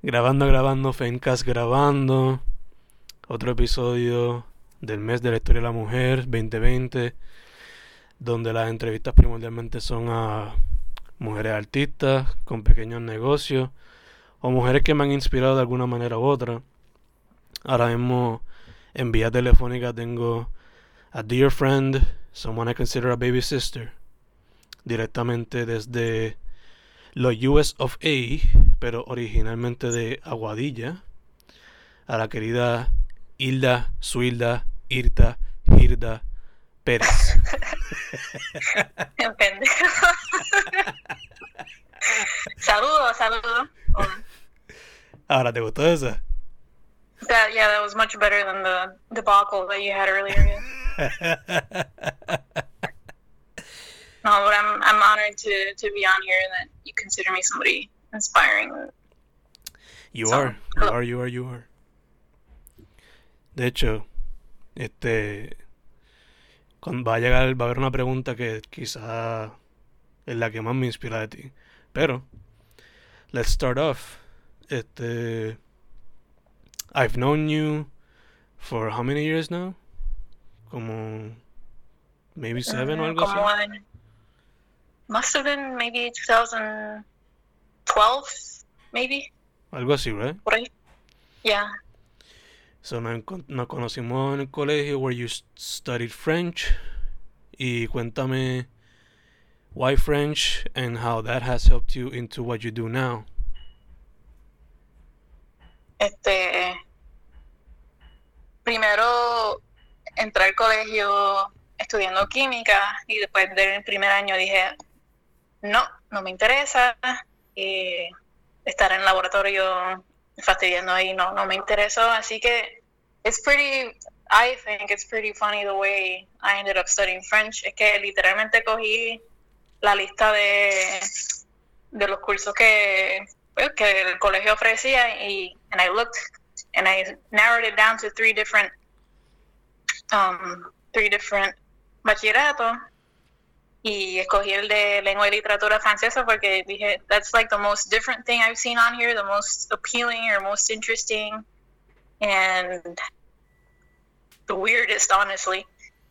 Grabando, grabando, Fencast grabando. Otro episodio del mes de la historia de la mujer 2020, donde las entrevistas primordialmente son a mujeres artistas con pequeños negocios o mujeres que me han inspirado de alguna manera u otra. Ahora mismo en vía telefónica tengo a dear friend, someone I consider a baby sister, directamente desde los US of A, pero originalmente de Aguadilla, a la querida Hilda, Suilda, Irta, Girda Pérez. saludos, saludos. Ahora, ¿te gustó esa? That yeah, that was much better than the debacle that you had earlier. no, but I'm I'm honored to to be on here and that you consider me somebody inspiring. You so, are, you are, you are, you are. De hecho, este, cuando va a llegar, va a haber una pregunta que quizá es la que más me inspira de ti. Pero, let's start off. Este, I've known you for how many years now? Como maybe seven mm, or algo así. Must have been maybe 2012, maybe. Algo así, right? Por ahí. Yeah. So nos, nos conocimos en el colegio where you studied French. Y cuéntame why French and how that has helped you into what you do now. Este, primero entré al colegio estudiando química y después del primer año dije, no, no me interesa. Eh, estar en el laboratorio fastidiando ahí no, no me interesó. Así que it's pretty, I think it's pretty funny the way I ended up studying French. Es que literalmente cogí la lista de, de los cursos que, pues, que el colegio ofrecía y and I looked and I narrowed it down to three different um, three different bachilleratos y escogí el de lengua y literatura francesa porque dije that's like the most different thing I've seen on here, the most appealing or most interesting and the weirdest honestly.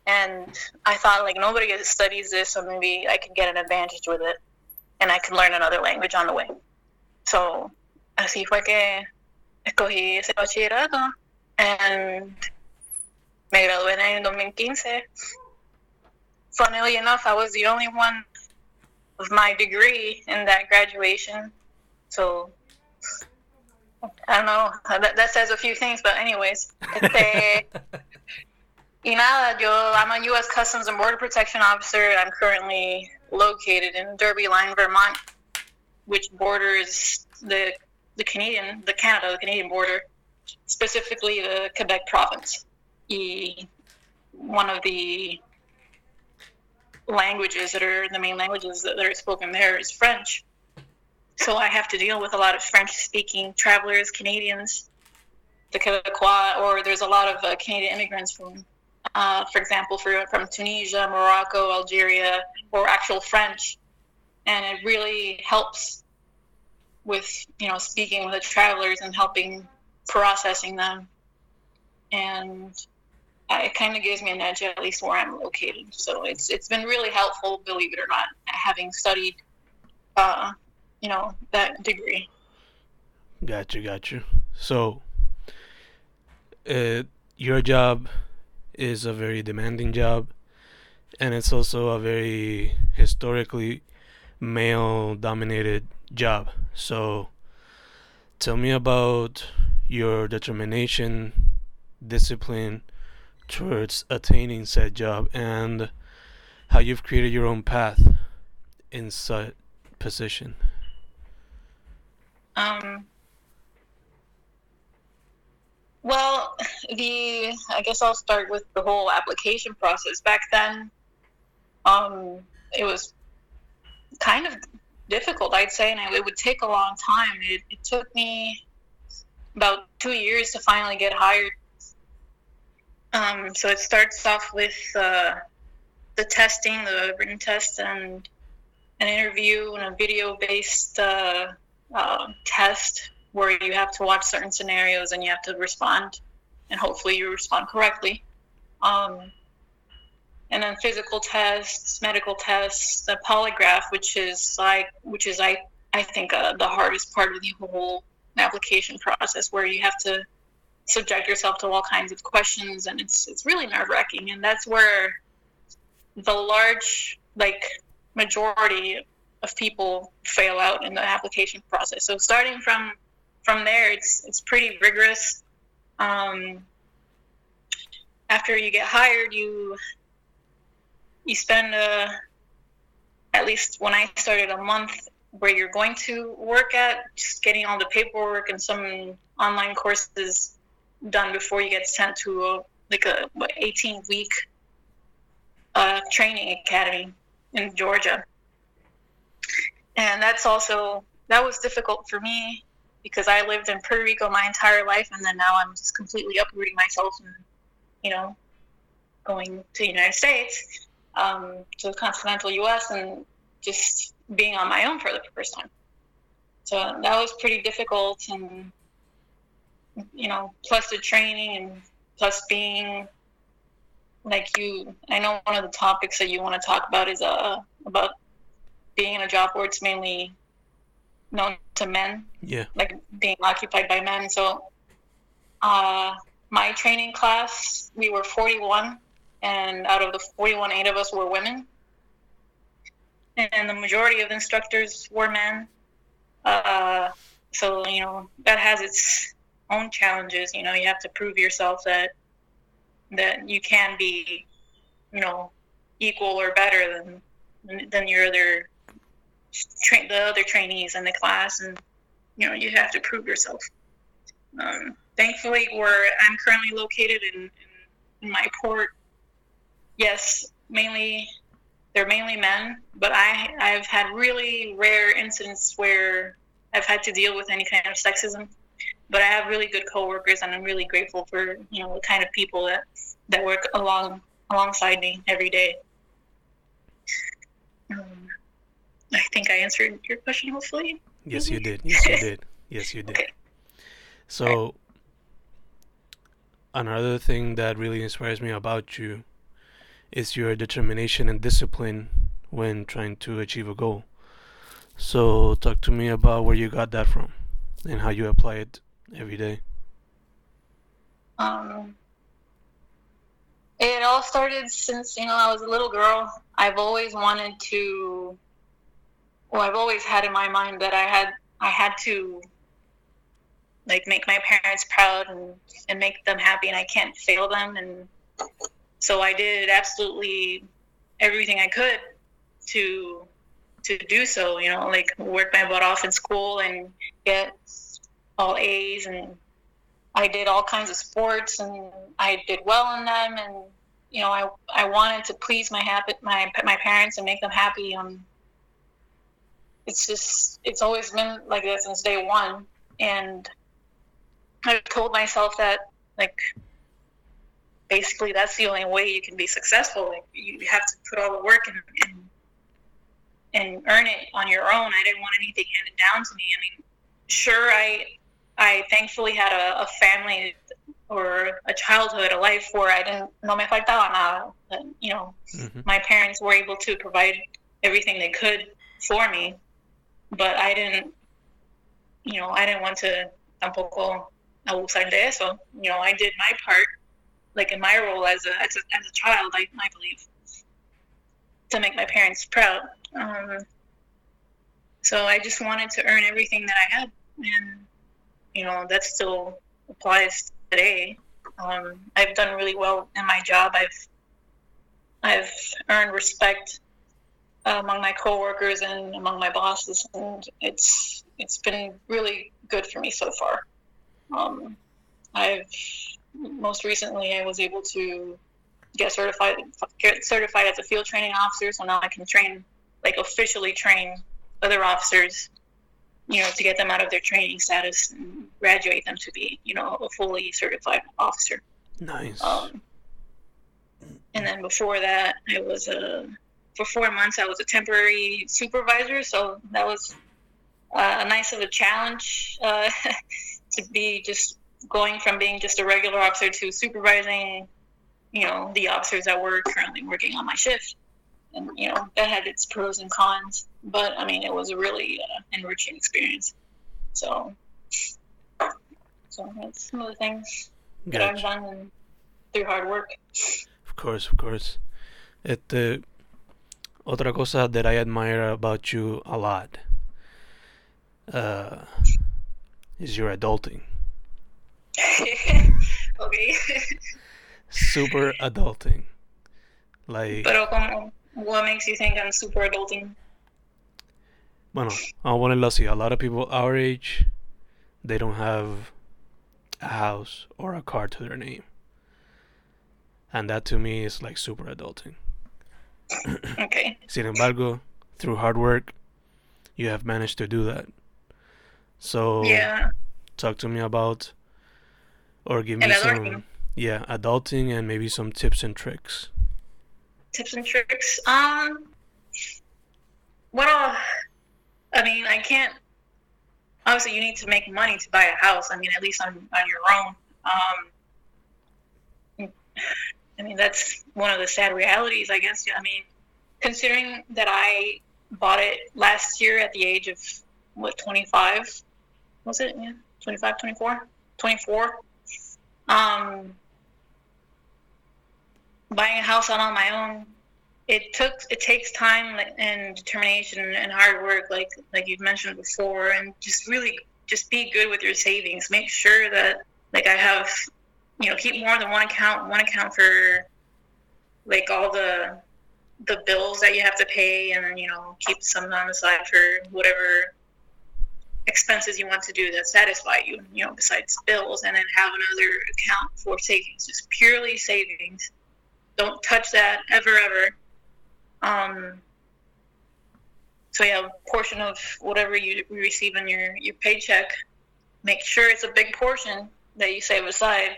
And I thought like nobody studies this so maybe I could get an advantage with it and I could learn another language on the way. So así fue que escogí ese bachillerato and me gradué en el 2015 funnily enough, I was the only one of my degree in that graduation. So I don't know. That, that says a few things, but anyways. Este, y nada, yo, I'm a U.S. Customs and Border Protection Officer. I'm currently located in Derby Line, Vermont, which borders the the Canadian, the Canada, the Canadian border, specifically the Quebec province. Y one of the languages that are the main languages that are spoken there is French. So I have to deal with a lot of French speaking travelers, Canadians, the Quebecois, or there's a lot of uh, Canadian immigrants from, uh, for example, for, from Tunisia, Morocco, Algeria, or actual French. And it really helps with, you know, speaking with the travelers and helping processing them. And it kind of gives me an edge at least where I'm located. So it's it's been really helpful, believe it or not, having studied, uh, you know, that degree. Gotcha, gotcha. So, uh, your job is a very demanding job, and it's also a very historically male-dominated job. So, tell me about your determination, discipline towards attaining said job and how you've created your own path in such position? Um, well, the I guess I'll start with the whole application process. Back then, um, it was kind of difficult, I'd say, and it would take a long time. It, it took me about two years to finally get hired um, so it starts off with uh, the testing, the written test, and an interview and a video-based uh, uh, test where you have to watch certain scenarios and you have to respond, and hopefully you respond correctly. Um, and then physical tests, medical tests, the polygraph, which is like, which is I I think uh, the hardest part of the whole application process, where you have to subject yourself to all kinds of questions, and it's it's really nerve wracking, and that's where the large like majority of people fail out in the application process. So starting from from there, it's it's pretty rigorous. Um, after you get hired, you you spend uh, at least when I started a month where you're going to work at, just getting all the paperwork and some online courses done before you get sent to like a what, 18 week uh, training academy in Georgia. And that's also that was difficult for me because I lived in Puerto Rico my entire life, and then now I'm just completely uprooting myself and you know going to the United States, um, to the continental U.S. and just being on my own for the first time. So that was pretty difficult, and you know, plus the training and plus being like you. I know one of the topics that you want to talk about is uh about being in a job where it's mainly known to men. Yeah. Like being occupied by men. So, uh, my training class, we were 41, and out of the 41, eight of us were women. And the majority of the instructors were men. Uh, so, you know, that has its own challenges. You know, you have to prove yourself that that you can be, you know, equal or better than than your other tra- the other trainees in the class, and you know, you have to prove yourself. Um, thankfully, where I'm currently located in, in, my port, yes, mainly they're mainly men, but I I've had really rare incidents where I've had to deal with any kind of sexism. But I have really good coworkers, and I'm really grateful for you know the kind of people that that work along alongside me every day. Um, I think I answered your question, hopefully. Yes, you did. Yes, you did. Yes, you did. Okay. So, another thing that really inspires me about you is your determination and discipline when trying to achieve a goal. So, talk to me about where you got that from and how you apply it every day. Um, it all started since you know I was a little girl. I've always wanted to. Well, I've always had in my mind that I had I had to like make my parents proud and, and make them happy and I can't fail them and so I did absolutely everything I could to to do so, you know, like work my butt off in school and get all A's and I did all kinds of sports and I did well in them and you know I I wanted to please my happy my my parents and make them happy um it's just it's always been like that since day one and I've told myself that like basically that's the only way you can be successful like you have to put all the work and, and and earn it on your own. I didn't want anything handed down to me. I mean sure I I thankfully had a, a family or a childhood, a life where I didn't no me faltaba nada. But, you know, Mm-hmm. my parents were able to provide everything they could for me, but I didn't, you know, I didn't want to tampoco abusar de eso. You know, I did my part, like in my role as a as a, as a child, I, I believe, to make my parents proud. Um, so I just wanted to earn everything that I had, and you know that still applies today. Um, I've done really well in my job. I've I've earned respect uh, among my coworkers and among my bosses, and it's it's been really good for me so far. Um, I've most recently I was able to get certified get certified as a field training officer, so now I can train like officially train other officers you know, to get them out of their training status and graduate them to be, you know, a fully certified officer. Nice. Um, and then before that, I was a for four months. I was a temporary supervisor, so that was uh, a nice of a challenge uh, to be just going from being just a regular officer to supervising, you know, the officers that were currently working on my shift. And, you know, that had its pros and cons. But, I mean, it was a really uh, enriching experience. So, so that's some of the things that I've done and through hard work. Of course, of course. Este, otra cosa that I admire about you a lot uh, is your adulting. okay. super adulting. Like. Pero como, what makes you think I'm super adulting? Bueno, I'll want to see. A lot of people our age, they don't have a house or a car to their name. And that to me is like super adulting. okay. Sin embargo, through hard work, you have managed to do that. So yeah, talk to me about or give me some yeah adulting and maybe some tips and tricks. Tips and tricks. Um, well, I mean, I can't. Obviously, you need to make money to buy a house. I mean, at least on on your own. Um, I mean, that's one of the sad realities, I guess. I mean, considering that I bought it last year at the age of what 25 was it? Yeah, 25, 24, 24. Um, buying a house on my own, it took it takes time and determination and hard work, like like you've mentioned before, and just really just be good with your savings. Make sure that like I have, you know, keep more than one account, one account for like all the the bills that you have to pay, and then you know keep some on the side for whatever expenses you want to do that satisfy you, you know, besides bills, and then have another account for savings, just purely savings. Don't touch that ever, ever. Um, so yeah, a portion of whatever you receive in your, your paycheck, make sure it's a big portion that you save aside,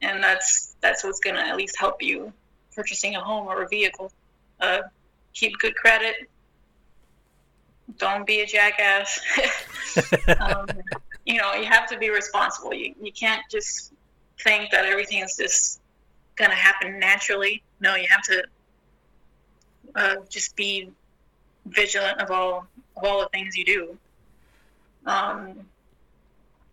and that's that's what's gonna at least help you purchasing a home or a vehicle. Uh, keep good credit, don't be a jackass. um, you know, you have to be responsible. You, you can't just think that everything is just going to happen naturally. No, you have to uh, just be vigilant of all of all the things you do. Um,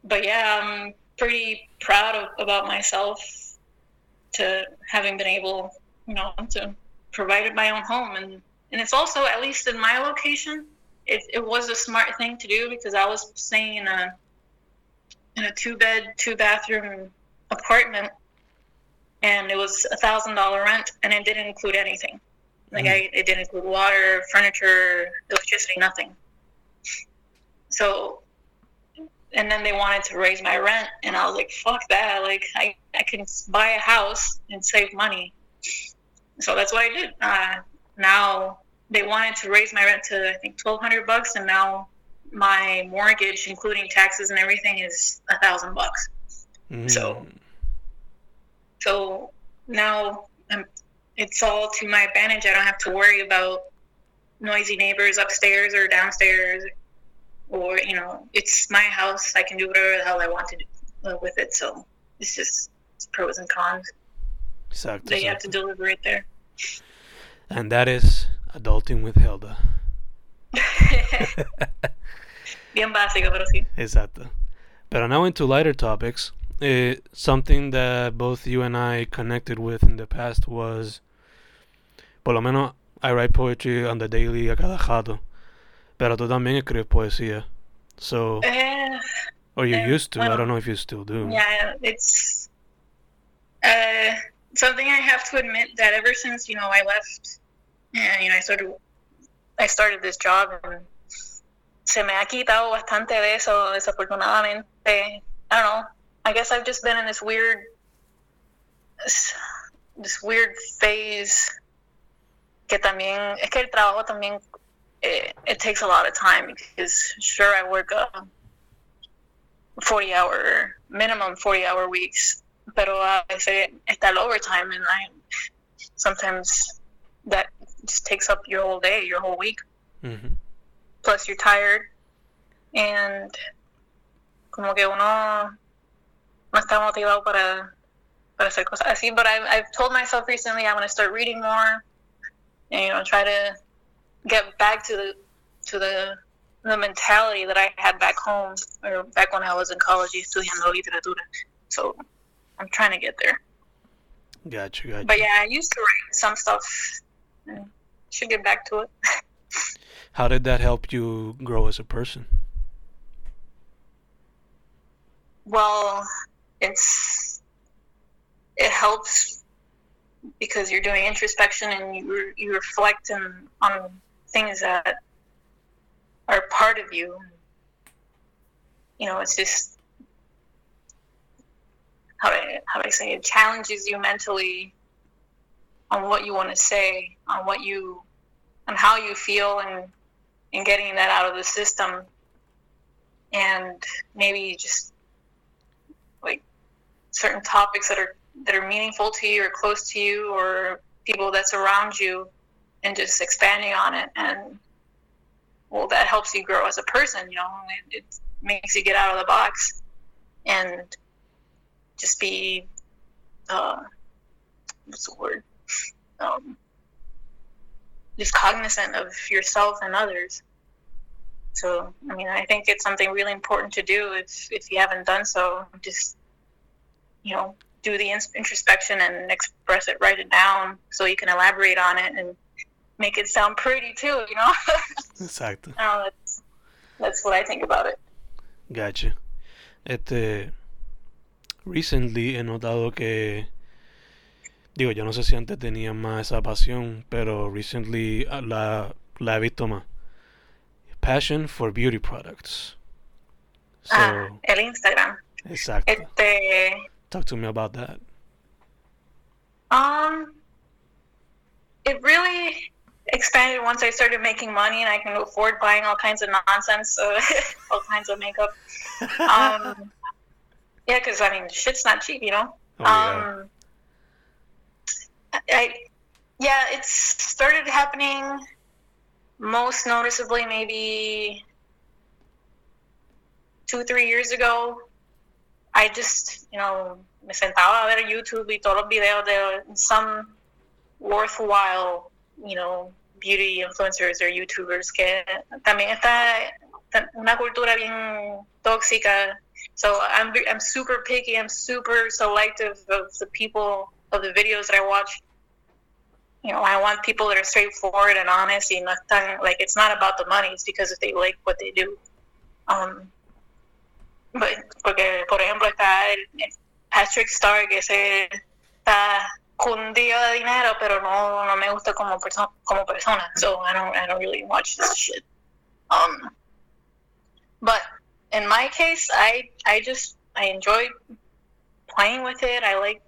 but yeah, I'm pretty proud of, about myself to having been able, you know, to provide my own home, and and it's also at least in my location it, it was a smart thing to do because I was staying in a in a two bed, two bathroom apartment, and it was a thousand dollar rent, and it didn't include anything. Like mm. I, it didn't include water, furniture, electricity, nothing. So, and then they wanted to raise my rent, and I was like, "Fuck that! Like I, I can buy a house and save money." So that's what I did. Uh, now they wanted to raise my rent to I think twelve hundred bucks, and now my mortgage, including taxes and everything, is a thousand bucks. Mm. So, so now I'm, it's all to my advantage. I don't have to worry about noisy neighbors upstairs or downstairs, or you know, it's my house. I can do whatever the hell I want to do uh, with it. So it's just it's pros and cons. Exactly. They have to deliver it there. And that is Adulting with Hilda. Bien básico, pero sí. Exacto. But now into lighter topics. Uh, something that both you and I connected with in the past was, por lo menos, I write poetry on the daily a cada rato. Pero tú también escribes poesía. So, uh, or you uh, used to. Well, I don't know if you still do. Yeah, it's uh, something I have to admit that ever since you know I left and you know, I started I started this job and se me ha quitado bastante de eso desafortunadamente. I don't know. I guess I've just been in this weird this, this weird phase que también es que el trabajo también it, it takes a lot of time because sure I work a 40 hour minimum 40 hour weeks pero a veces está el overtime and I sometimes that just takes up your whole day, your whole week. Mm-hmm. Plus, you're tired. and como que uno no está motivado para, para hacer cosas así. But I've, I've told myself recently I want to start reading more and, you know, try to get back to the, to the, the mentality that I had back home or back when I was in college estudiando literatura. So I'm trying to get there. Gotcha, gotcha. But yeah, I used to write some stuff. Should get back to it. How did that help you grow as a person? Well, it's it helps because you're doing introspection and you you reflect on, on things that are part of you. You know, it's just how do I, how do I say it challenges you mentally on what you want to say, on what you, on how you feel, and and getting that out of the system, and maybe just certain topics that are that are meaningful to you or close to you or people that's around you, and just expanding on it. And well that helps you grow as a person you know it, it makes you get out of the box and just be uh, what's the word? Um, just cognizant of yourself and others. So i mean i think it's something really important to do if if you haven't done so just you know do the introspection and express it write it down so you can elaborate on it and make it sound pretty too you know Exacto. Oh, that's, that's what i think about it Gotcha. Este, recently he notado que, digo, yo no sé si antes tenía más esa pasión, pero recently ah, la, la he visto más. Passion for beauty products. So, ah, el instagram exacto. este Talk to me about that. Um, it really expanded once I started making money and I can afford buying all kinds of nonsense, uh, all kinds of makeup. Um, yeah, because I mean, shit's not cheap, you know. Oh, yeah. um, I yeah, it's started happening most noticeably maybe two three years ago. I just you know me sentaba a ver YouTube y todos los videos de some worthwhile you know beauty influencers or YouTubers que también está una cultura bien tóxica. So I'm I'm super picky. I'm super selective of the people of the videos that I watch you know, I want people that are straightforward and honest y no están, like, it's not about the money, it's because if they like what they do. Um, porque, por ejemplo, está el, el Patrick Starrr, que ese está cundido de dinero, pero no, no me gusta como, perso como persona, so I don't, I don't really watch this shit. Um, but in my case, I, I just, I enjoy playing with it. I like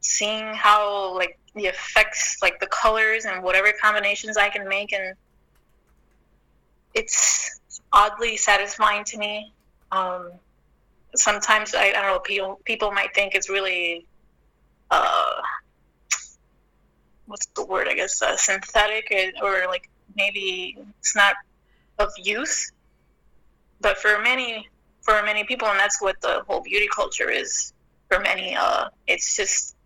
seeing how, like, the effects, like the colors and whatever combinations I can make, and it's oddly satisfying to me. Um, sometimes I, I don't know people people might think it's really uh, what's the word I guess uh, synthetic or, or like maybe it's not of use, but for many for many people, and that's what the whole beauty culture is for many. Uh, it's just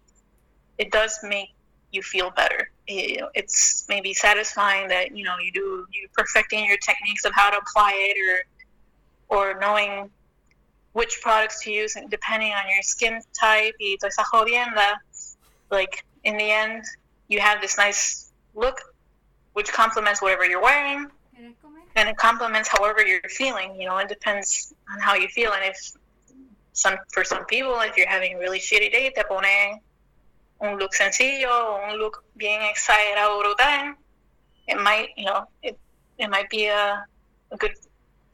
it does make you feel better. You know, it's maybe satisfying that you know you do you perfecting your techniques of how to apply it, or or knowing which products to use and depending on your skin type. Y toda esa jodienda. Like in the end, you have this nice look, which complements whatever you're wearing, and it complements however you're feeling. You know, it depends on how you feel, and if some for some people, if you're having a really shitty day, te pone un look sencillo, un look bien exagerado, it might, you know, it, it might be a, a good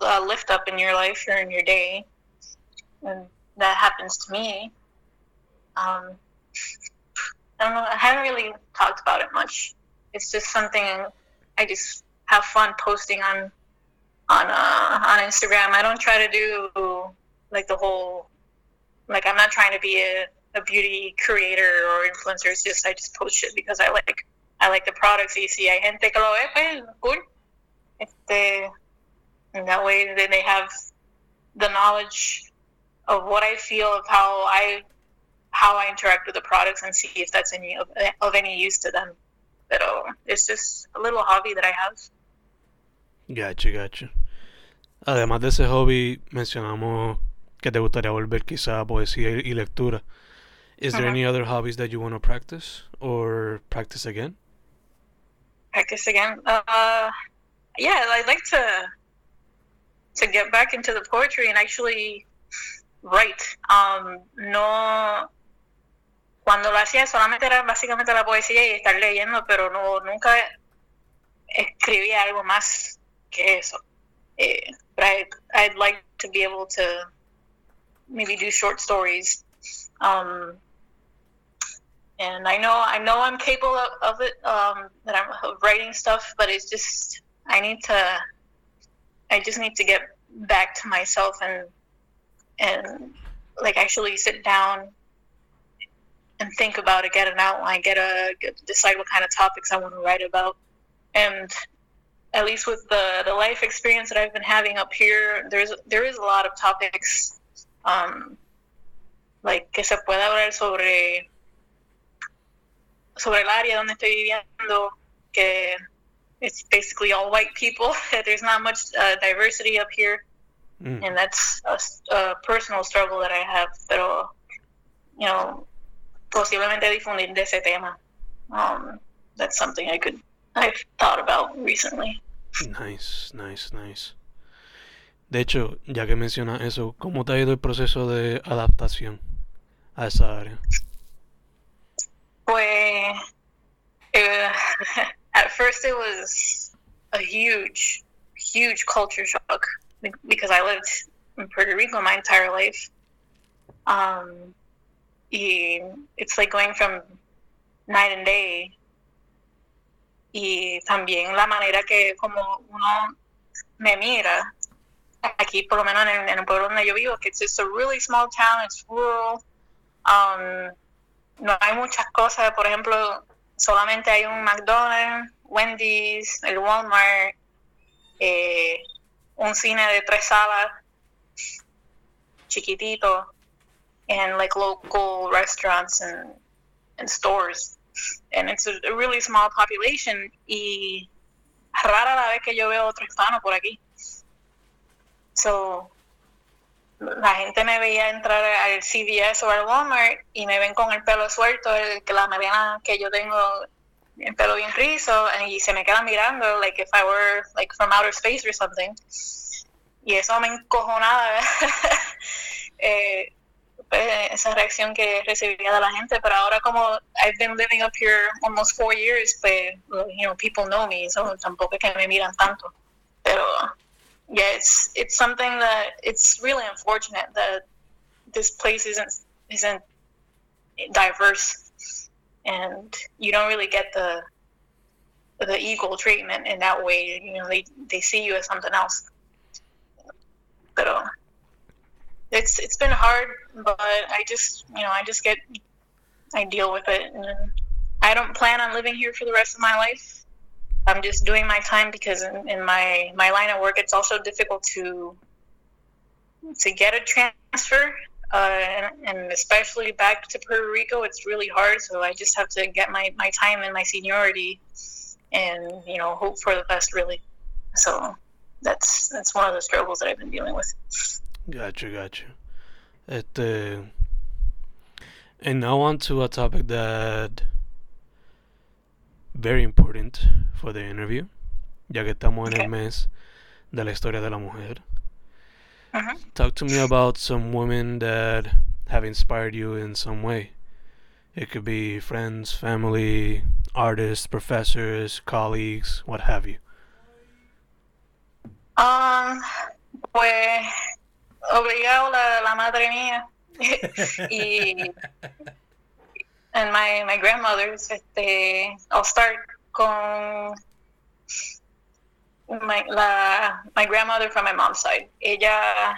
uh, lift up in your life or in your day. And that happens to me. Um, I don't know. I haven't really talked about it much. It's just something I just have fun posting on on uh, on Instagram. I don't try to do like the whole like I'm not trying to be a a beauty creator or influencer. It's just I just post shit because I like I like the products y si hay gente que lo ve, pues cool. Este, and that way they, they have the knowledge of what I feel of how I how I interact with the products and see if that's any of, of any use to them. But it's just a little hobby that I have. Gotcha, gotcha. Además de ese hobby, mencionamos que te gustaría volver quizá a poesía y lectura. Is there uh-huh. any other hobbies that you want to practice or practice again? Practice again? Uh, yeah, I'd like to to get back into the poetry and actually write. Um, no, cuando lo hacía solamente era básicamente la poesía y estar leyendo, pero no nunca escribía algo más que eso. Eh, but I, I'd like to be able to maybe do short stories. Um, and I know I know I'm capable of, of it. Um, that I'm writing stuff, but it's just I need to. I just need to get back to myself and and like actually sit down and think about it, get an outline, get a get, decide what kind of topics I want to write about, and at least with the the life experience that I've been having up here, there's there is a lot of topics, um, like que se pueda hablar sobre sobre el área donde estoy viviendo, que it's basically all white people. There's not much uh, diversity up here, mm. and that's a, a, personal struggle that I have. Pero, you know, posiblemente difundir ese tema. Um, that's something I could I've thought about recently. Nice, nice, nice. De hecho, ya que mencionas eso, ¿cómo te ha ido el proceso de adaptación a esa área? Pues, uh, at first it was a huge, huge culture shock because I lived in Puerto Rico my entire life. Um, it's like going from night and day y también la manera que como uno me mira aquí por lo menos en el, en el pueblo donde yo vivo que it's a really small town it's rural um, no hay muchas cosas por ejemplo solamente hay un McDonald's Wendy's el Walmart eh, un cine de tres salas chiquitito and like local restaurants and and stores and it's a, a really small population y rara la vez que yo veo otro hispano por aquí. So, la gente me veía entrar al CVS o al Walmart y me ven con el pelo suelto, el, la mediana que yo tengo el pelo bien rizo y se me quedan mirando like if I were like from outer space or something. Y eso me encojonaba. eh, esa reacción que recibía de la gente, pero ahora como I've been living up here almost four years, pues, you know, people know me, so tampoco es que me miran tanto. Pero, yeah, it's, it's something that, it's really unfortunate that this place isn't, isn't diverse and you don't really get the, the equal treatment in that way. You know, they, they see you as something else. Pero, it's it's been hard, but I just you know I just get I deal with it, and I don't plan on living here for the rest of my life. I'm just doing my time because in, in my my line of work, it's also difficult to to get a transfer, uh, and, and especially back to Puerto Rico, it's really hard. So I just have to get my my time and my seniority, and you know hope for the best, really. So that's that's one of the struggles that I've been dealing with. Gotcha, gotcha. Este, and now on to a topic that very important for the interview, ya que estamos okay. en el mes de la historia de la mujer. Uh-huh. Talk to me about some women that have inspired you in some way. It could be friends, family, artists, professors, colleagues, what have you. Um, pues obligado la, la madre mía y and my my grandmother's este I'll start con my la my grandmother from my mom's side. Ella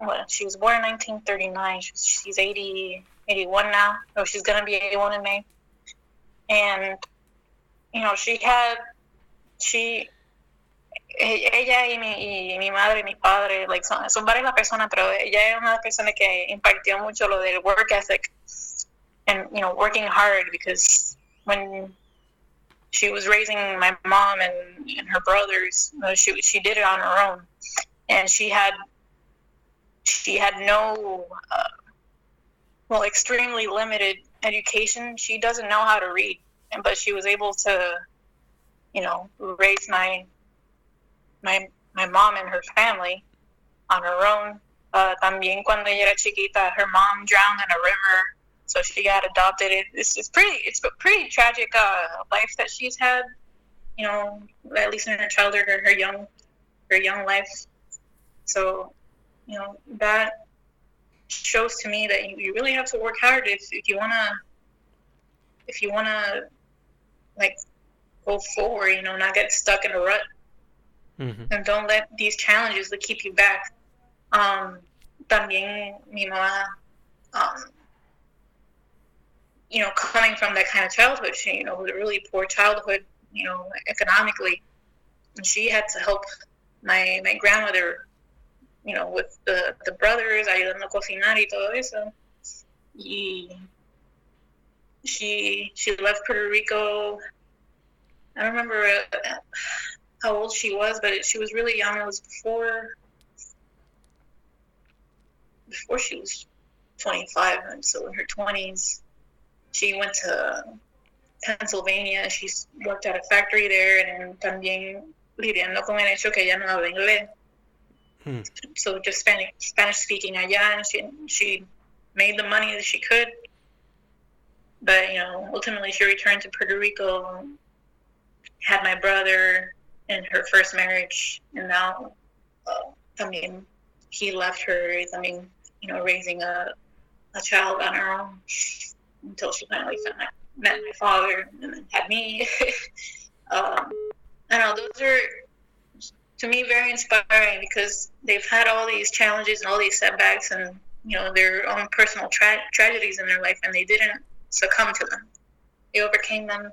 well she was born in 1939 she's, she's 80 81 now. Oh she's gonna be 81 in May. And you know she had she ella y mi, y mi madre y mi padre, like, son, son varias las personas, pero ella es una personas que impartió mucho lo del work ethic and, you know, working hard because when she was raising my mom and, and her brothers, you she, she did it on her own. And she had, she had no, uh, well, extremely limited education. She doesn't know how to read, but she was able to, you know, raise my my my mom and her family on her own. Uh, también cuando ella era chiquita, her mom drowned in a river, so she got adopted. It, it's, it's pretty it's a pretty tragic uh, life that she's had. You know, at least in her childhood or her young her young life. So, you know, that shows to me that you, you really have to work hard if, if you wanna if you wanna like go forward, you know, not get stuck in a rut. Mm-hmm. And don't let these challenges that keep you back. Um, también mi mamá, um, you know, coming from that kind of childhood, she, you know, with a really poor childhood, you know, economically, and she had to help my my grandmother, you know, with the the brothers, ayudando a cocinar y todo eso. Y she she left Puerto Rico. I don't remember. Uh, how old she was, but she was really young. It was before before she was 25, and so in her 20s, she went to Pennsylvania. She worked at a factory there, and también lidiando con el hecho que ella no habla inglés. Hmm. So just Spanish, Spanish speaking allá, and she she made the money that she could. But you know, ultimately she returned to Puerto Rico, had my brother, in her first marriage, and now, uh, I mean, he left her. I mean, you know, raising a a child on her own until she finally found, met my father and then had me. um, I know those are to me very inspiring because they've had all these challenges and all these setbacks and you know their own personal tra- tragedies in their life and they didn't succumb to them they overcame them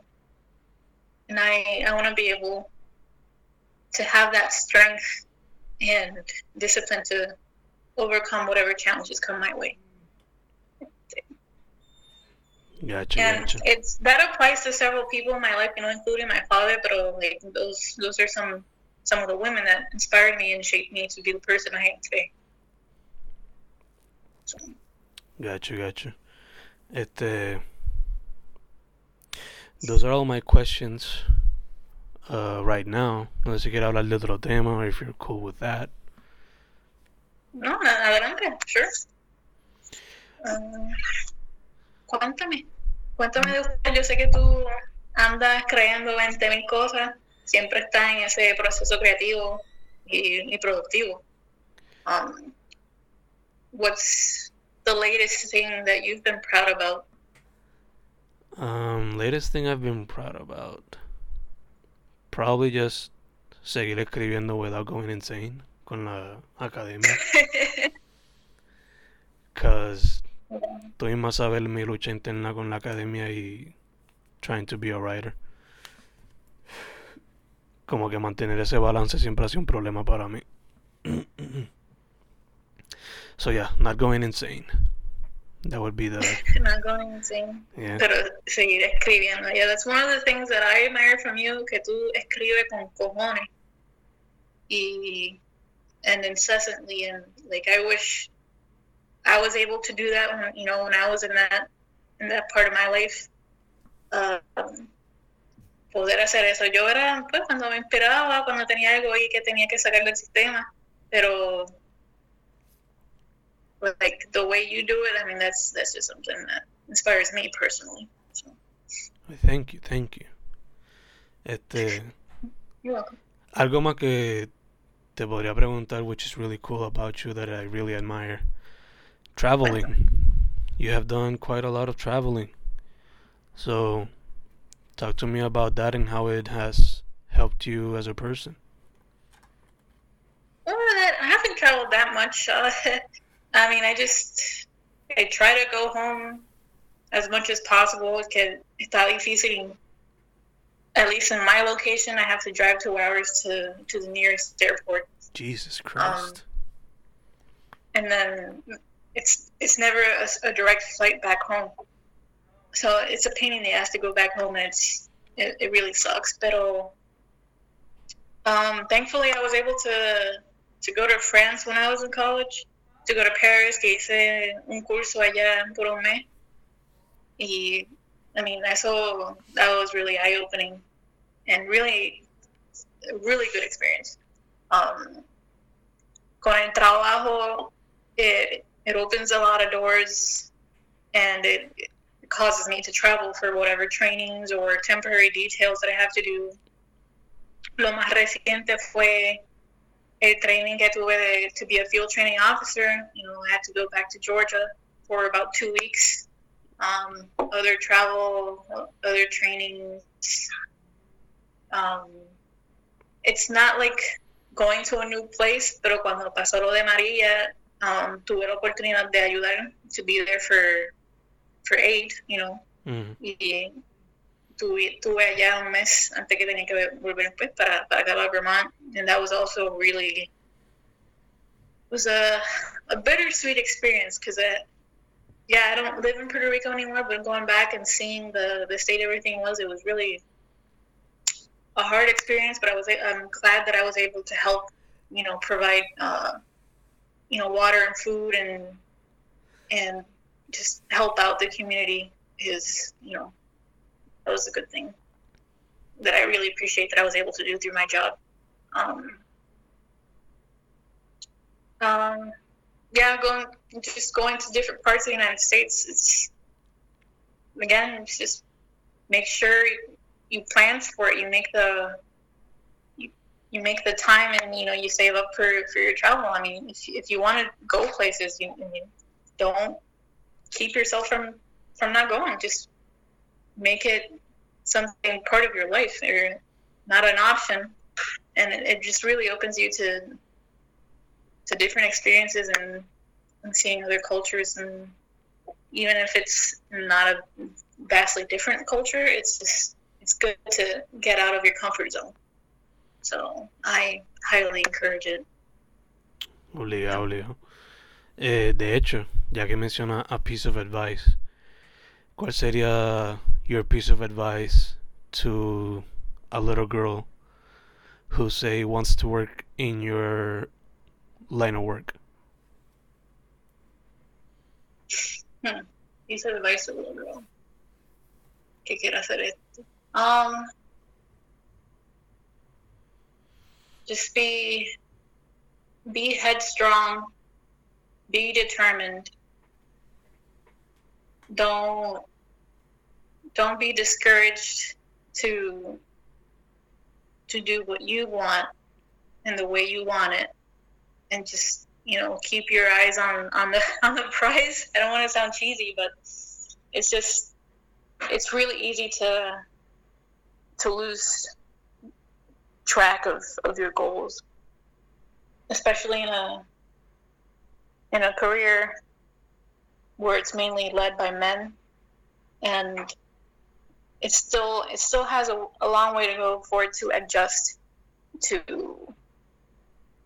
and i i want to be able to have that strength and discipline to overcome whatever challenges come my way. Gotcha, and gotcha. it's that applies to several people in my life, you know, including my father. But like those, those are some some of the women that inspired me and shaped me to be the person I am today. So. Gotcha, gotcha. Este, those are all my questions uh, right now. No sé si quiere hablar de otro tema, or if you're cool with that. No, adelante, sure. Uh, cuéntame, cuéntame de usted. Yo sé que tú andas creando 20 mil cosas, siempre estás en ese proceso creativo y, y productivo. Um, what's the latest thing that you've been proud about? Um, latest thing I've been proud about. probably just seguir escribiendo without going insane con la academia. Because estoy más a ver mi lucha interna con la academia y trying to be a writer. Como que mantener ese balance siempre ha sido un problema para mí. so yeah, not going insane. That would be the. Not going insane. Yeah. Pero seguir escribiendo. Yeah, that's one of the things that I admire from you, que tú escribes con cojones. Y, and incessantly. And, like, I wish I was able to do that when, you know, when I was in that, in that part of my life. Um, poder hacer eso. Yo era, pues, cuando me inspiraba, cuando tenía algo ahí que tenía que sacar del sistema. Pero like the way you do it, I mean, that's that's just something that inspires me personally. So. Thank you, thank you. Este. You're welcome. Algo más que te podría preguntar, which is really cool about you that I really admire. Traveling. You have done quite a lot of traveling. So, talk to me about that and how it has helped you as a person. Well, I haven't traveled that much. Uh, I mean, I just I try to go home as much as possible. Que está difícil at least in my location, I have to drive two hours to to the nearest airport. Jesus Christ. Um, and then it's it's never a, a, direct flight back home. So it's a pain in the ass to go back home, and it's it, it really sucks. But um, thankfully, I was able to to go to France when I was in college, to go to Paris, que hice un curso allá por un mes. Y I mean, eso that was really eye opening, and really, really good experience. Um, con el trabajo, it it opens a lot of doors, and it, causes me to travel for whatever trainings or temporary details that I have to do. Lo más reciente fue el training que tuve de, to be a field training officer. You know, I had to go back to Georgia for about two weeks. Um, other travel, other trainings. Um, it's not like going to a new place, pero cuando pasó lo de María, um, tuve la oportunidad de ayudar, to be there for, for aid, you know. Mm. Y tuve, tuve allá un mes antes que tenía que volver pues, para, para acá a Vermont. And that was also really, was a, a bittersweet experience because yeah, I don't live in Puerto Rico anymore, but going back and seeing the, the state everything was, it was really a hard experience, but I was I'm glad that I was able to help, you know, provide uh, you know water and food and and just help out the community is you know that was a good thing that I really appreciate that I was able to do through my job. Um, um, yeah, going just going to different parts of the United States. It's again, it's just make sure you plan for it. You make the you, make the time, and you know you save up for for your travel. I mean, if if you want to go places, you, you don't keep yourself from from not going. Just make it something part of your life, or not an option, and it, it just really opens you to to different experiences and, and seeing other cultures and even if it's not a vastly different culture, it's just it's good to get out of your comfort zone. So I highly encourage it. Obligado, obligado. Eh, de hecho, ya que menciona a piece of advice, ¿cuál sería your piece of advice to a little girl who say wants to work in your line of work? Hmm. Piece of advice to a little girl que quiera hacer esto. Um, just be be headstrong, be determined. Don't don't be discouraged to to do what you want and the way you want it and just you know keep your eyes on on the on the prize i don't want to sound cheesy but it's just it's really easy to to lose track of, of your goals, especially in a in a career where it's mainly led by men, and it still it still has a, a long way to go for it to adjust to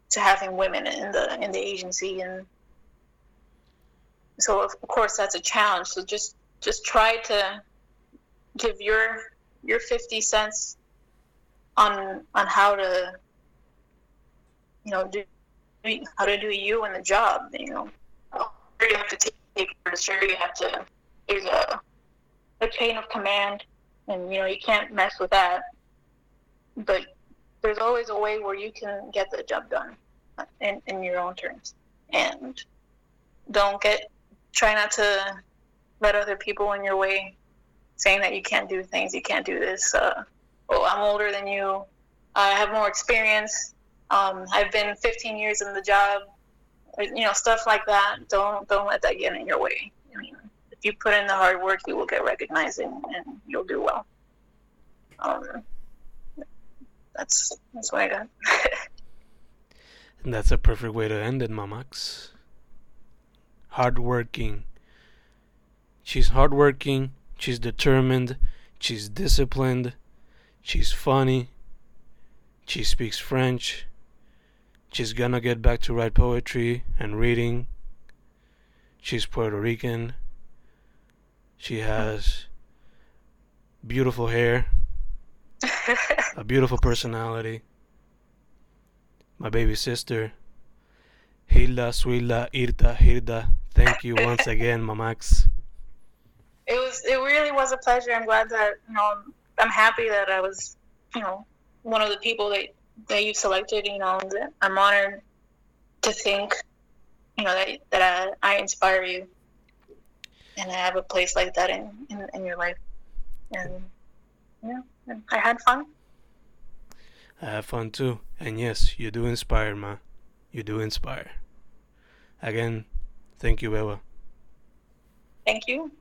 to having women in the in the agency. And so of course that's a challenge. So just just try to give your your 50 cents on on how to you know do how to do you and the job you know you have to take sure you have to there's a a chain of command and you know you can't mess with that but there's always a way where you can get the job done in, in your own terms and don't get try not to let other people in your way saying that you can't do things, you can't do this. Uh, oh, I'm older than you. I have more experience. Um, I've been 15 years in the job. You know, stuff like that. Don't don't let that get in your way. I mean, if you put in the hard work, you will get recognized and, and you'll do well. Um, that's that's what I got. and that's a perfect way to end it, Mamax. Hardworking. She's hardworking She's determined. She's disciplined. She's funny. She speaks French. She's gonna get back to write poetry and reading. She's Puerto Rican. She has beautiful hair, a beautiful personality. My baby sister, Hilda, Suilda, Irta, Hilda. Thank you once again, Mamax. It was. It really was a pleasure. I'm glad that you know. I'm happy that I was, you know, one of the people that that you selected. You know, I'm honored to think, you know, that that I, I inspire you and I have a place like that in, in, in your life. And yeah, I had fun. I have fun too. And yes, you do inspire, ma. You do inspire. Again, thank you, Beba. Thank you.